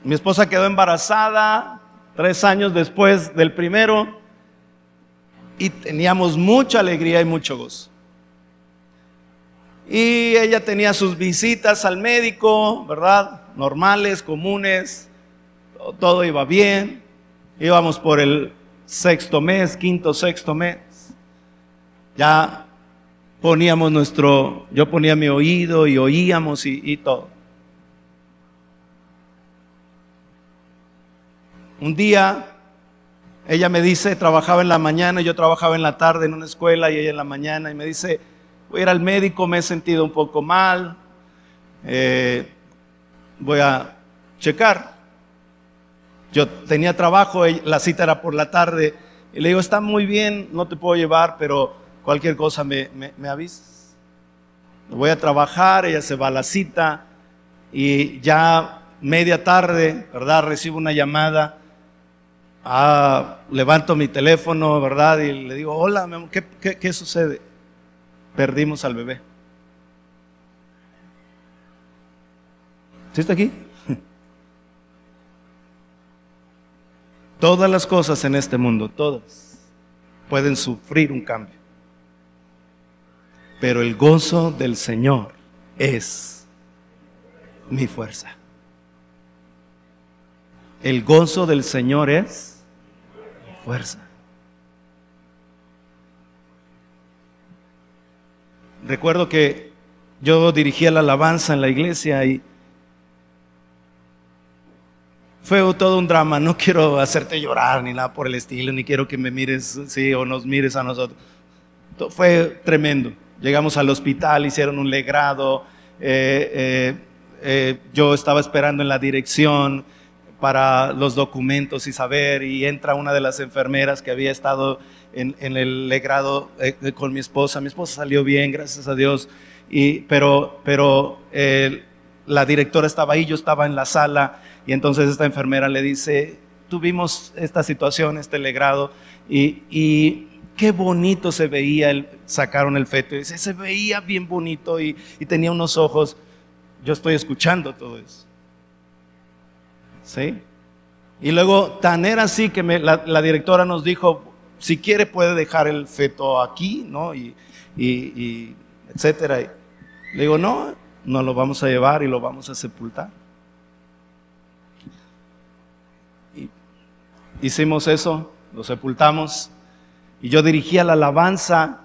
Mi esposa quedó embarazada, tres años después del primero, y teníamos mucha alegría y mucho gozo. Y ella tenía sus visitas al médico, ¿verdad? Normales, comunes, todo iba bien. Íbamos por el sexto mes, quinto, sexto mes. Ya poníamos nuestro, yo ponía mi oído y oíamos y, y todo. Un día ella me dice, trabajaba en la mañana, yo trabajaba en la tarde en una escuela y ella en la mañana y me dice, voy a ir al médico, me he sentido un poco mal, eh, voy a checar. Yo tenía trabajo, la cita era por la tarde y le digo, está muy bien, no te puedo llevar, pero cualquier cosa me, me avisas. Voy a trabajar, ella se va a la cita y ya media tarde, ¿verdad? Recibo una llamada Ah, levanto mi teléfono, ¿verdad? Y le digo, hola, ¿qué, qué sucede? Perdimos al bebé. ¿Sí está aquí? Todas las cosas en este mundo, todas, pueden sufrir un cambio. Pero el gozo del Señor es mi fuerza. El gozo del Señor es fuerza. Recuerdo que yo dirigía la alabanza en la iglesia y fue todo un drama. No quiero hacerte llorar ni nada por el estilo, ni quiero que me mires, sí, o nos mires a nosotros. Fue tremendo. Llegamos al hospital, hicieron un legrado, eh, eh, eh, yo estaba esperando en la dirección para los documentos y saber, y entra una de las enfermeras que había estado en, el legrado eh, con mi esposa. Mi esposa salió bien, gracias a Dios, y, pero, pero la directora estaba ahí, yo estaba en la sala, y entonces esta enfermera le dice, tuvimos esta situación, este legrado, y, y qué bonito se veía, sacaron el feto, y dice, se veía bien bonito y, y tenía unos ojos. Yo estoy escuchando todo eso. ¿Sí? Y luego, tan era así que la, directora nos dijo, si quiere puede dejar el feto aquí, ¿no? Y, y, etcétera. le digo, no, no lo vamos a llevar y lo vamos a sepultar. hicimos eso, lo sepultamos. Y yo dirigía la alabanza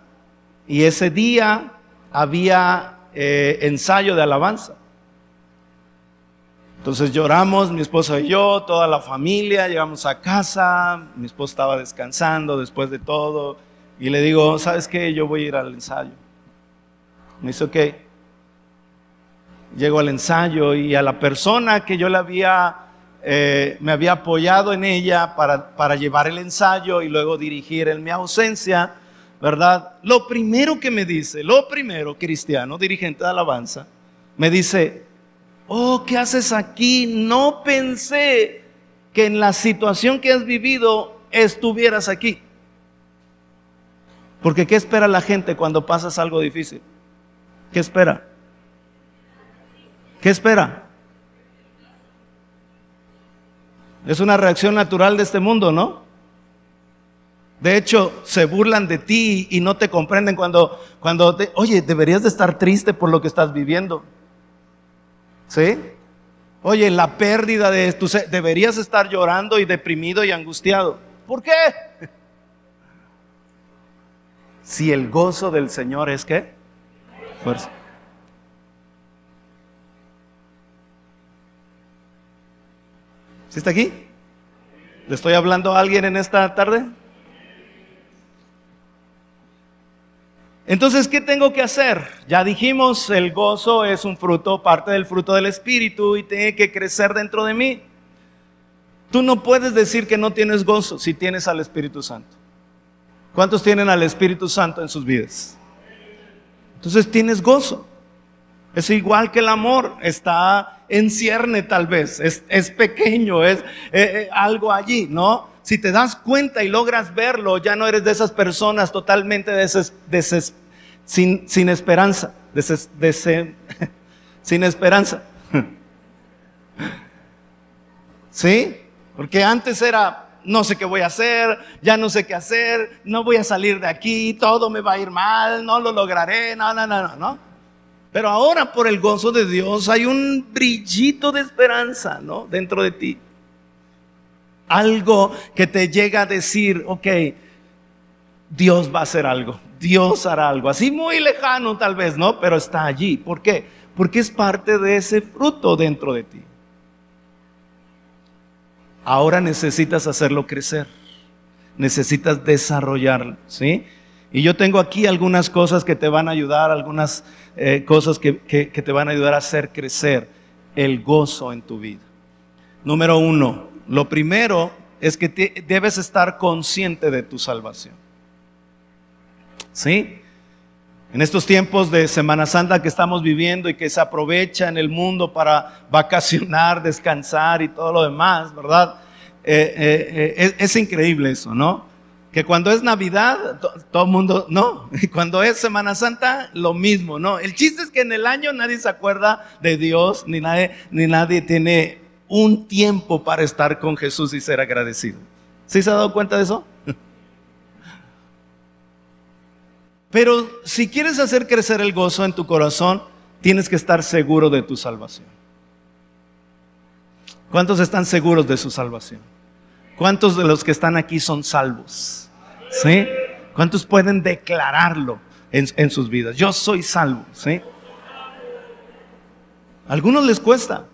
y ese día había eh, ensayo de alabanza. Entonces lloramos, mi esposa y yo, toda la familia, llegamos a casa, mi esposa estaba descansando después de todo, y le digo, ¿sabes qué? Yo voy a ir al ensayo. Me dice, ok. Llego al ensayo y a la persona que yo le había, eh, me había apoyado en ella para, para llevar el ensayo y luego dirigir en mi ausencia, ¿verdad? Lo primero que me dice, lo primero, cristiano, dirigente de alabanza, me dice, oh, ¿qué haces aquí? No pensé que en la situación que has vivido estuvieras aquí. Porque ¿qué espera la gente cuando pasas algo difícil? ¿Qué espera? ¿Qué espera? Es una reacción natural de este mundo, ¿no? De hecho, se burlan de ti y no te comprenden cuando, cuando te, oye, deberías de estar triste por lo que estás viviendo. ¿Sí? Oye, la pérdida de esto, deberías estar llorando y deprimido y angustiado. ¿Por qué? Si el gozo del Señor es qué? Fuerza. ¿Sí está aquí? ¿Le estoy hablando a alguien en esta tarde? Entonces, ¿qué tengo que hacer? Ya dijimos, el gozo es un fruto, parte del fruto del Espíritu y tiene que crecer dentro de mí. Tú no puedes decir que no tienes gozo si tienes al Espíritu Santo. ¿Cuántos tienen al Espíritu Santo en sus vidas? Entonces tienes gozo. Es igual que el amor, está en cierne tal vez, es, pequeño, es eh, eh, algo allí, ¿no? Si te das cuenta y logras verlo, ya no eres de esas personas totalmente sin, esperanza, sin esperanza. ¿Sí? Porque antes era, no sé qué voy a hacer, ya no sé qué hacer, no voy a salir de aquí, todo me va a ir mal, no lo lograré, no, no, no, no, no. Pero ahora por el gozo de Dios hay un brillito de esperanza, ¿no? Dentro de ti. Algo que te llega a decir, ok, Dios va a hacer algo, Dios hará algo, así muy lejano tal vez, ¿no? Pero está allí. ¿Por qué? Porque es parte de ese fruto dentro de ti. Ahora necesitas hacerlo crecer, necesitas desarrollarlo, ¿sí? Y yo tengo aquí algunas cosas que te van a ayudar, algunas eh, cosas que, que te van a ayudar a hacer crecer el gozo en tu vida. Número uno, lo primero es que debes estar consciente de tu salvación. ¿Sí? En estos tiempos de Semana Santa que estamos viviendo y que se aprovecha en el mundo para vacacionar, descansar y todo lo demás, ¿verdad? Eh, eh, eh, es, increíble eso, ¿no? Que cuando es Navidad, todo el mundo, no, y cuando es Semana Santa, lo mismo, ¿no? El chiste es que en el año nadie se acuerda de Dios, ni nadie, ni nadie tiene un tiempo para estar con Jesús y ser agradecido. ¿Sí se ha dado cuenta de eso? Pero si quieres hacer crecer el gozo en tu corazón, tienes que estar seguro de tu salvación. ¿Cuántos están seguros de su salvación? ¿Cuántos de los que están aquí son salvos? ¿Sí? ¿Cuántos pueden declararlo en, en sus vidas? Yo soy salvo, ¿sí? A algunos les cuesta.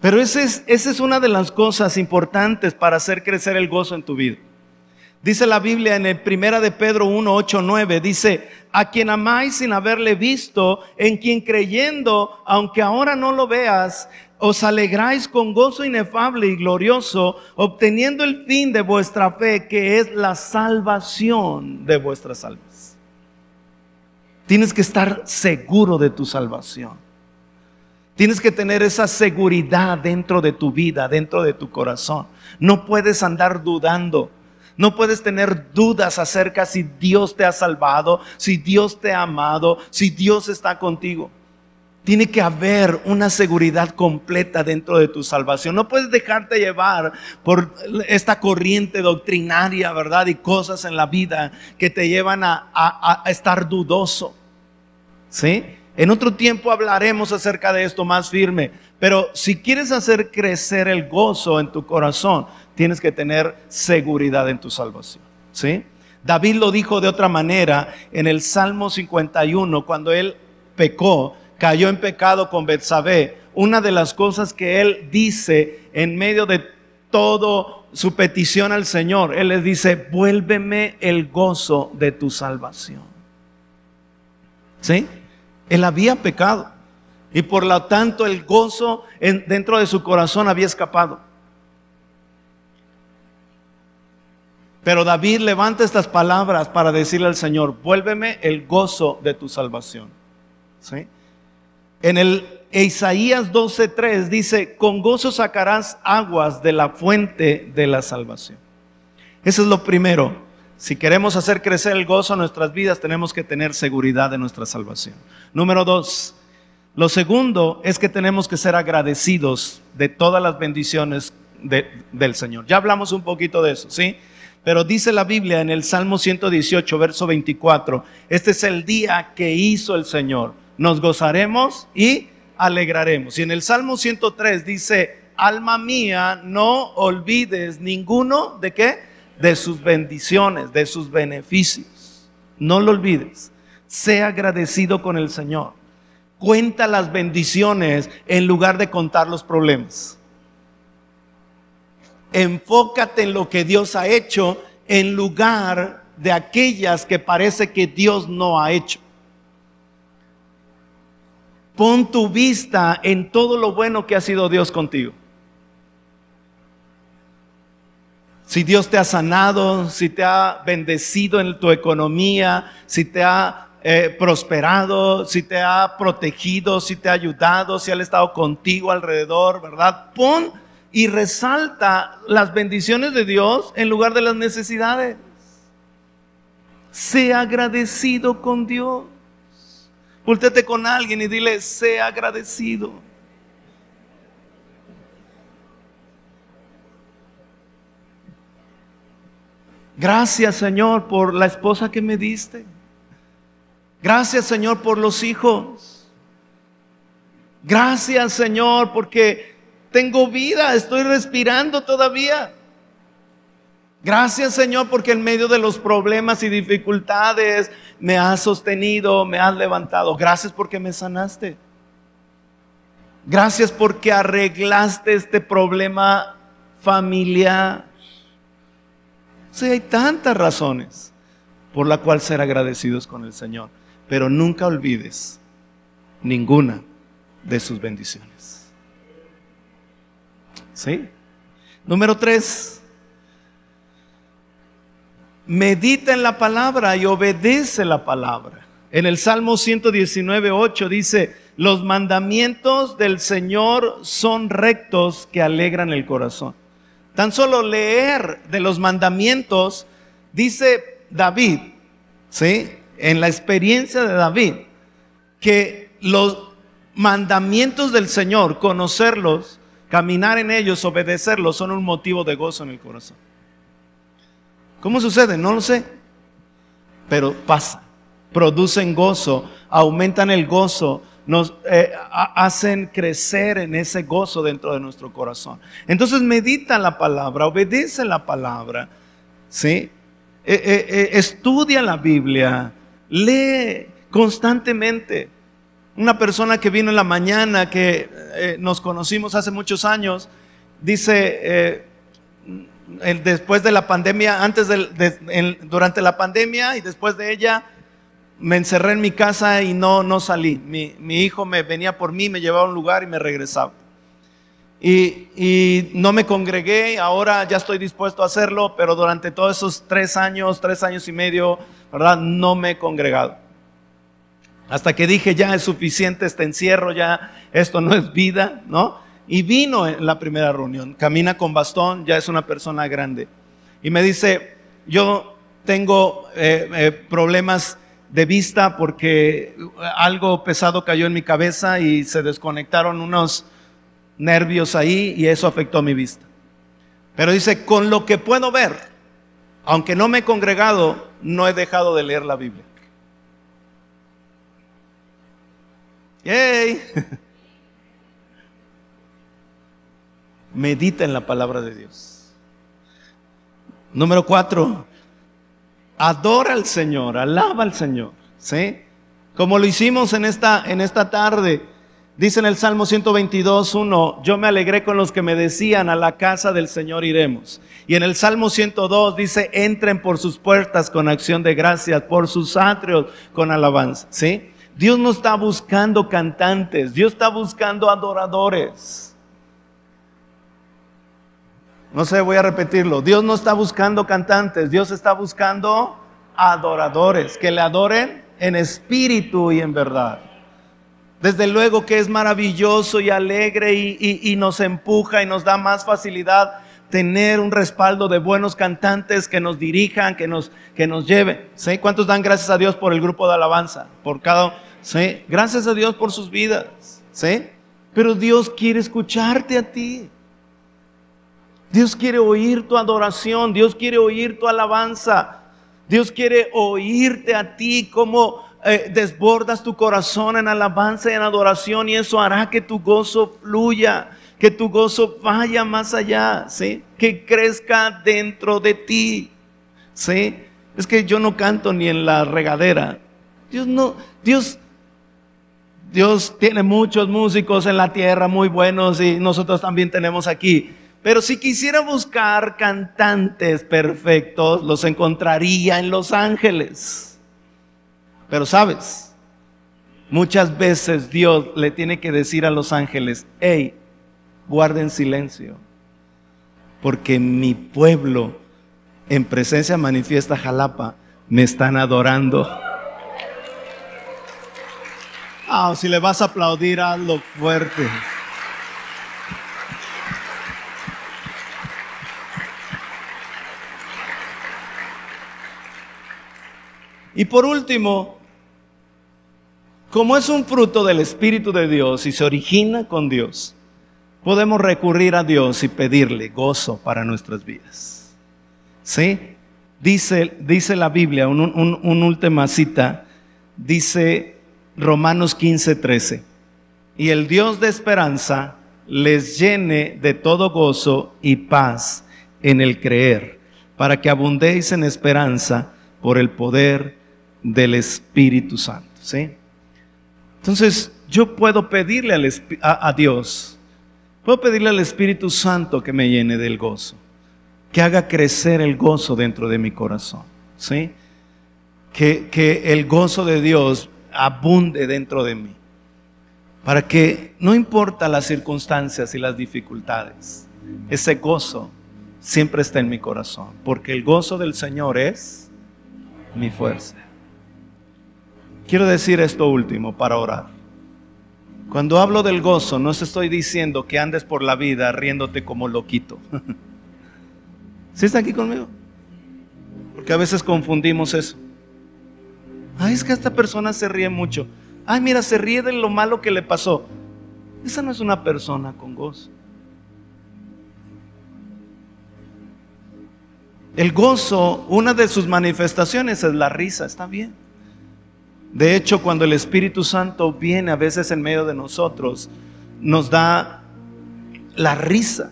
Pero esa es, una de las cosas importantes para hacer crecer el gozo en tu vida. Dice la Biblia en el primera de Pedro 1, 8, 9, dice, a quien amáis sin haberle visto, en quien creyendo, aunque ahora no lo veas, os alegráis con gozo inefable y glorioso, obteniendo el fin de vuestra fe, que es la salvación de vuestras almas. Tienes que estar seguro de tu salvación. Tienes que tener esa seguridad dentro de tu vida, dentro de tu corazón. No puedes andar dudando. No puedes tener dudas acerca si Dios te ha salvado, si Dios te ha amado, si Dios está contigo. Tiene que haber una seguridad completa dentro de tu salvación. No puedes dejarte llevar por esta corriente doctrinaria, ¿verdad? Y cosas en la vida que te llevan a, estar dudoso. ¿Sí? En otro tiempo hablaremos acerca de esto más firme, pero si quieres hacer crecer el gozo en tu corazón, tienes que tener seguridad en tu salvación. ¿sí? David lo dijo de otra manera en el Salmo 51, cuando él pecó, cayó en pecado con Betsabé. Una de las cosas que él dice en medio de todo su petición al Señor, él le dice, vuélveme el gozo de tu salvación. ¿Sí? Él había pecado y por lo tanto el gozo dentro de su corazón había escapado. Pero David levanta estas palabras para decirle al Señor, vuélveme el gozo de tu salvación. ¿Sí? En el Isaías 12:3 dice, con gozo sacarás aguas de la fuente de la salvación. Eso es lo primero. Si queremos hacer crecer el gozo en nuestras vidas, tenemos que tener seguridad de nuestra salvación. Número dos, lo segundo es que tenemos que ser agradecidos de todas las bendiciones del Señor. Ya hablamos un poquito de eso, ¿sí? Pero dice la Biblia en el Salmo 118, verso 24, este es el día que hizo el Señor. Nos gozaremos y alegraremos. Y en el Salmo 103 dice, alma mía, no olvides ninguno de qué? De sus bendiciones, de sus beneficios. No lo olvides. Sea agradecido con el Señor. Cuenta las bendiciones en lugar de contar los problemas. Enfócate en lo que Dios ha hecho en lugar de aquellas que parece que Dios no ha hecho. Pon tu vista en todo lo bueno que ha sido Dios contigo. Si Dios te ha sanado, si te ha bendecido en tu economía, si te ha eh, prosperado, si te ha protegido, si te ha ayudado, si ha estado contigo alrededor, ¿verdad? Pon y resalta las bendiciones de Dios en lugar de las necesidades. Sea agradecido con Dios. Púltate con alguien y dile, sea agradecido. Gracias Señor por la esposa que me diste. Gracias Señor por los hijos. Gracias Señor porque tengo vida, estoy respirando todavía. Gracias Señor porque en medio de los problemas y dificultades me has sostenido, me has levantado. Gracias porque me sanaste. Gracias porque arreglaste este problema familiar. Sí, hay tantas razones por la cual ser agradecidos con el Señor, pero nunca olvides ninguna de sus bendiciones. ¿Sí? Número tres, medita en la palabra y obedece la palabra. En el Salmo 119, 8 dice, los mandamientos del Señor son rectos que alegran el corazón. Tan solo leer de los mandamientos, dice David, ¿sí? En la experiencia de David, que los mandamientos del Señor, conocerlos, caminar en ellos, obedecerlos, son un motivo de gozo en el corazón. ¿Cómo sucede? No lo sé. Pero pasa. Producen gozo, aumentan el gozo, nos eh, hacen crecer en ese gozo dentro de nuestro corazón. Entonces medita la palabra, obedece la palabra, ¿sí? Eh, eh, estudia la Biblia, lee constantemente. Una persona que vino en la mañana, que nos conocimos hace muchos años, dice, después de la pandemia, antes durante la pandemia y después de ella, me encerré en mi casa y no, no salí. Mi, hijo me venía por mí, me llevaba a un lugar y me regresaba. Y, y, no me congregué, ahora ya estoy dispuesto a hacerlo, pero durante todos esos tres años, tres años y medio, ¿verdad? No me he congregado. Hasta que dije, ya es suficiente este encierro, ya esto no es vida, ¿no? Y vino en la primera reunión, camina con bastón, ya es una persona grande. Y me dice, yo tengo eh, eh, problemas de vista porque algo pesado cayó en mi cabeza y se desconectaron unos nervios ahí y eso afectó mi vista. Pero dice, con lo que puedo ver, aunque no me he congregado, no he dejado de leer la Biblia. ¡Yay! Medita en la palabra de Dios. Número cuatro, adora al Señor, alaba al Señor. ¿Sí? Como lo hicimos en esta, en esta tarde. Dice en el Salmo 122, 1, yo me alegré con los que me decían, a la casa del Señor iremos. Y en el Salmo 102 dice, entren por sus puertas con acción de gracias, por sus atrios con alabanza. ¿Sí? Dios no está buscando cantantes, Dios está buscando adoradores. No sé, voy a repetirlo. Dios no está buscando cantantes, Dios está buscando adoradores, que le adoren en espíritu y en verdad. Desde luego que es maravilloso y alegre y, nos empuja y nos da más facilidad tener un respaldo de buenos cantantes que nos dirijan, que nos, que nos lleven. ¿Sí? ¿Cuántos dan gracias a Dios por el grupo de alabanza? Por cada ¿sí? Gracias a Dios por sus vidas, ¿sí? Pero Dios quiere escucharte a ti. Dios quiere oír tu adoración, Dios quiere oír tu alabanza. Dios quiere oírte a ti como eh, desbordas tu corazón en alabanza y en adoración y eso hará que tu gozo fluya, que tu gozo vaya más allá, ¿sí? Que crezca dentro de ti, ¿sí? Es que yo no canto ni en la regadera. Dios no, Dios Dios tiene muchos músicos en la tierra muy buenos y nosotros también tenemos aquí. Pero si quisiera buscar cantantes perfectos, los encontraría en Los Ángeles. Pero sabes, muchas veces Dios le tiene que decir a los ángeles, hey, guarden silencio, porque mi pueblo en presencia manifiesta Jalapa me están adorando. Ah, si le vas a aplaudir, hazlo fuerte. Y por último, como es un fruto del Espíritu de Dios y se origina con Dios, podemos recurrir a Dios y pedirle gozo para nuestras vidas. ¿Sí? Dice, dice la Biblia, una un, última cita, dice Romanos 15, 13. Y el Dios de esperanza les llene de todo gozo y paz en el creer, para que abundéis en esperanza por el poder del Espíritu Santo. ¿sí? Entonces, yo puedo pedirle a, a Dios, puedo pedirle al Espíritu Santo que me llene del gozo, que haga crecer el gozo dentro de mi corazón. ¿sí? Que, que el gozo de Dios abunde dentro de mí. Para que no importa las circunstancias y las dificultades, ese gozo siempre está en mi corazón, porque el gozo del Señor es mi fuerza. Quiero decir esto último para orar. Cuando hablo del gozo, no estoy diciendo que andes por la vida riéndote como loquito. ¿Sí está aquí conmigo? Porque a veces confundimos eso. Ay, es que esta persona se ríe mucho. Ay, mira, se ríe de lo malo que le pasó. Esa no es una persona con gozo. El gozo, una de sus manifestaciones es la risa, está bien. De hecho, cuando el Espíritu Santo viene a veces en medio de nosotros, nos da la risa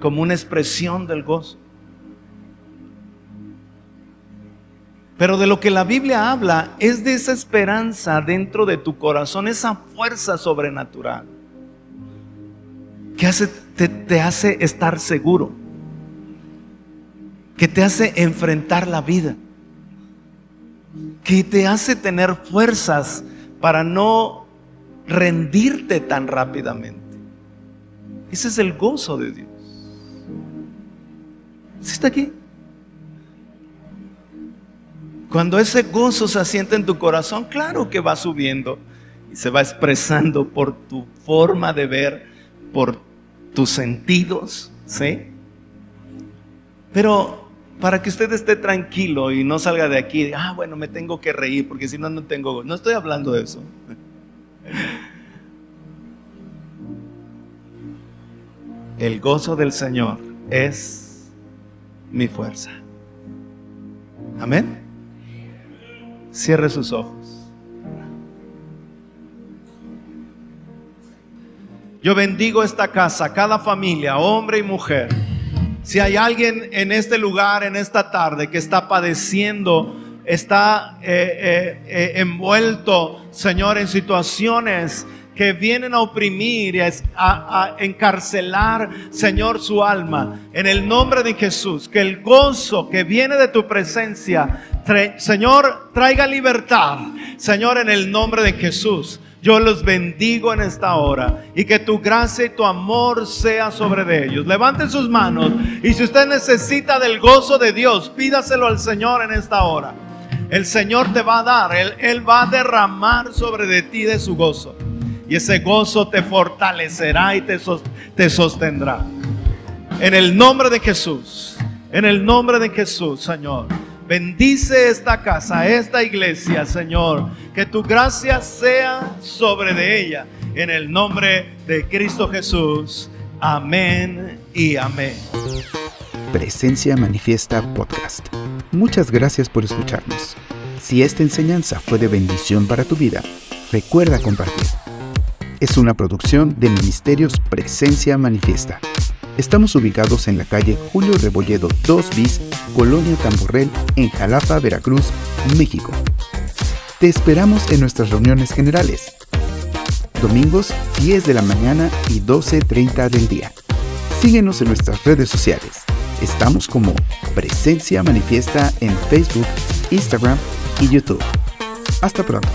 como una expresión del gozo. Pero de lo que la Biblia habla es de esa esperanza dentro de tu corazón, esa fuerza sobrenatural que te hace estar seguro. que te hace enfrentar la vida, que te hace tener fuerzas para no rendirte tan rápidamente. Ese es el gozo de Dios. ¿Sí está aquí? Cuando ese gozo se asienta en tu corazón, claro que va subiendo y se va expresando por tu forma de ver, por tus sentidos, ¿sí? Pero para que usted esté tranquilo y no salga de aquí, ah, bueno, me tengo que reír porque si no, no tengo... No estoy hablando de eso. El gozo del Señor es mi fuerza. Amén. Cierre sus ojos. Yo bendigo esta casa, cada familia, hombre y mujer. Si hay alguien en este lugar, en esta tarde, que está padeciendo, está eh, eh, eh, envuelto, Señor, en situaciones que vienen a oprimir y a, a, encarcelar, Señor, su alma. En el nombre de Jesús, que el gozo que viene de tu presencia, Señor, traiga libertad. Señor, en el nombre de Jesús. Yo los bendigo en esta hora y que tu gracia y tu amor sea sobre de ellos. Levanten sus manos y si usted necesita del gozo de Dios, pídaselo al Señor en esta hora. El Señor te va a dar, Él, Él va a derramar sobre de ti de su gozo. Y ese gozo te fortalecerá y te, te sostendrá. En el nombre de Jesús, en el nombre de Jesús, Señor. Bendice esta casa, esta iglesia, Señor. Que tu gracia sea sobre de ella. En el nombre de Cristo Jesús. Amén y amén. Presencia Manifiesta Podcast. Muchas gracias por escucharnos. Si esta enseñanza fue de bendición para tu vida, recuerda compartir. Es una producción de Ministerios Presencia Manifiesta. Estamos ubicados en la calle Julio Rebolledo 2 bis, Colonia Tamborrel, en Jalapa, Veracruz, México. Te esperamos en nuestras reuniones generales. Domingos 10 de la mañana y 12.30 del día. Síguenos en nuestras redes sociales. Estamos como Presencia Manifiesta en Facebook, Instagram y YouTube. Hasta pronto.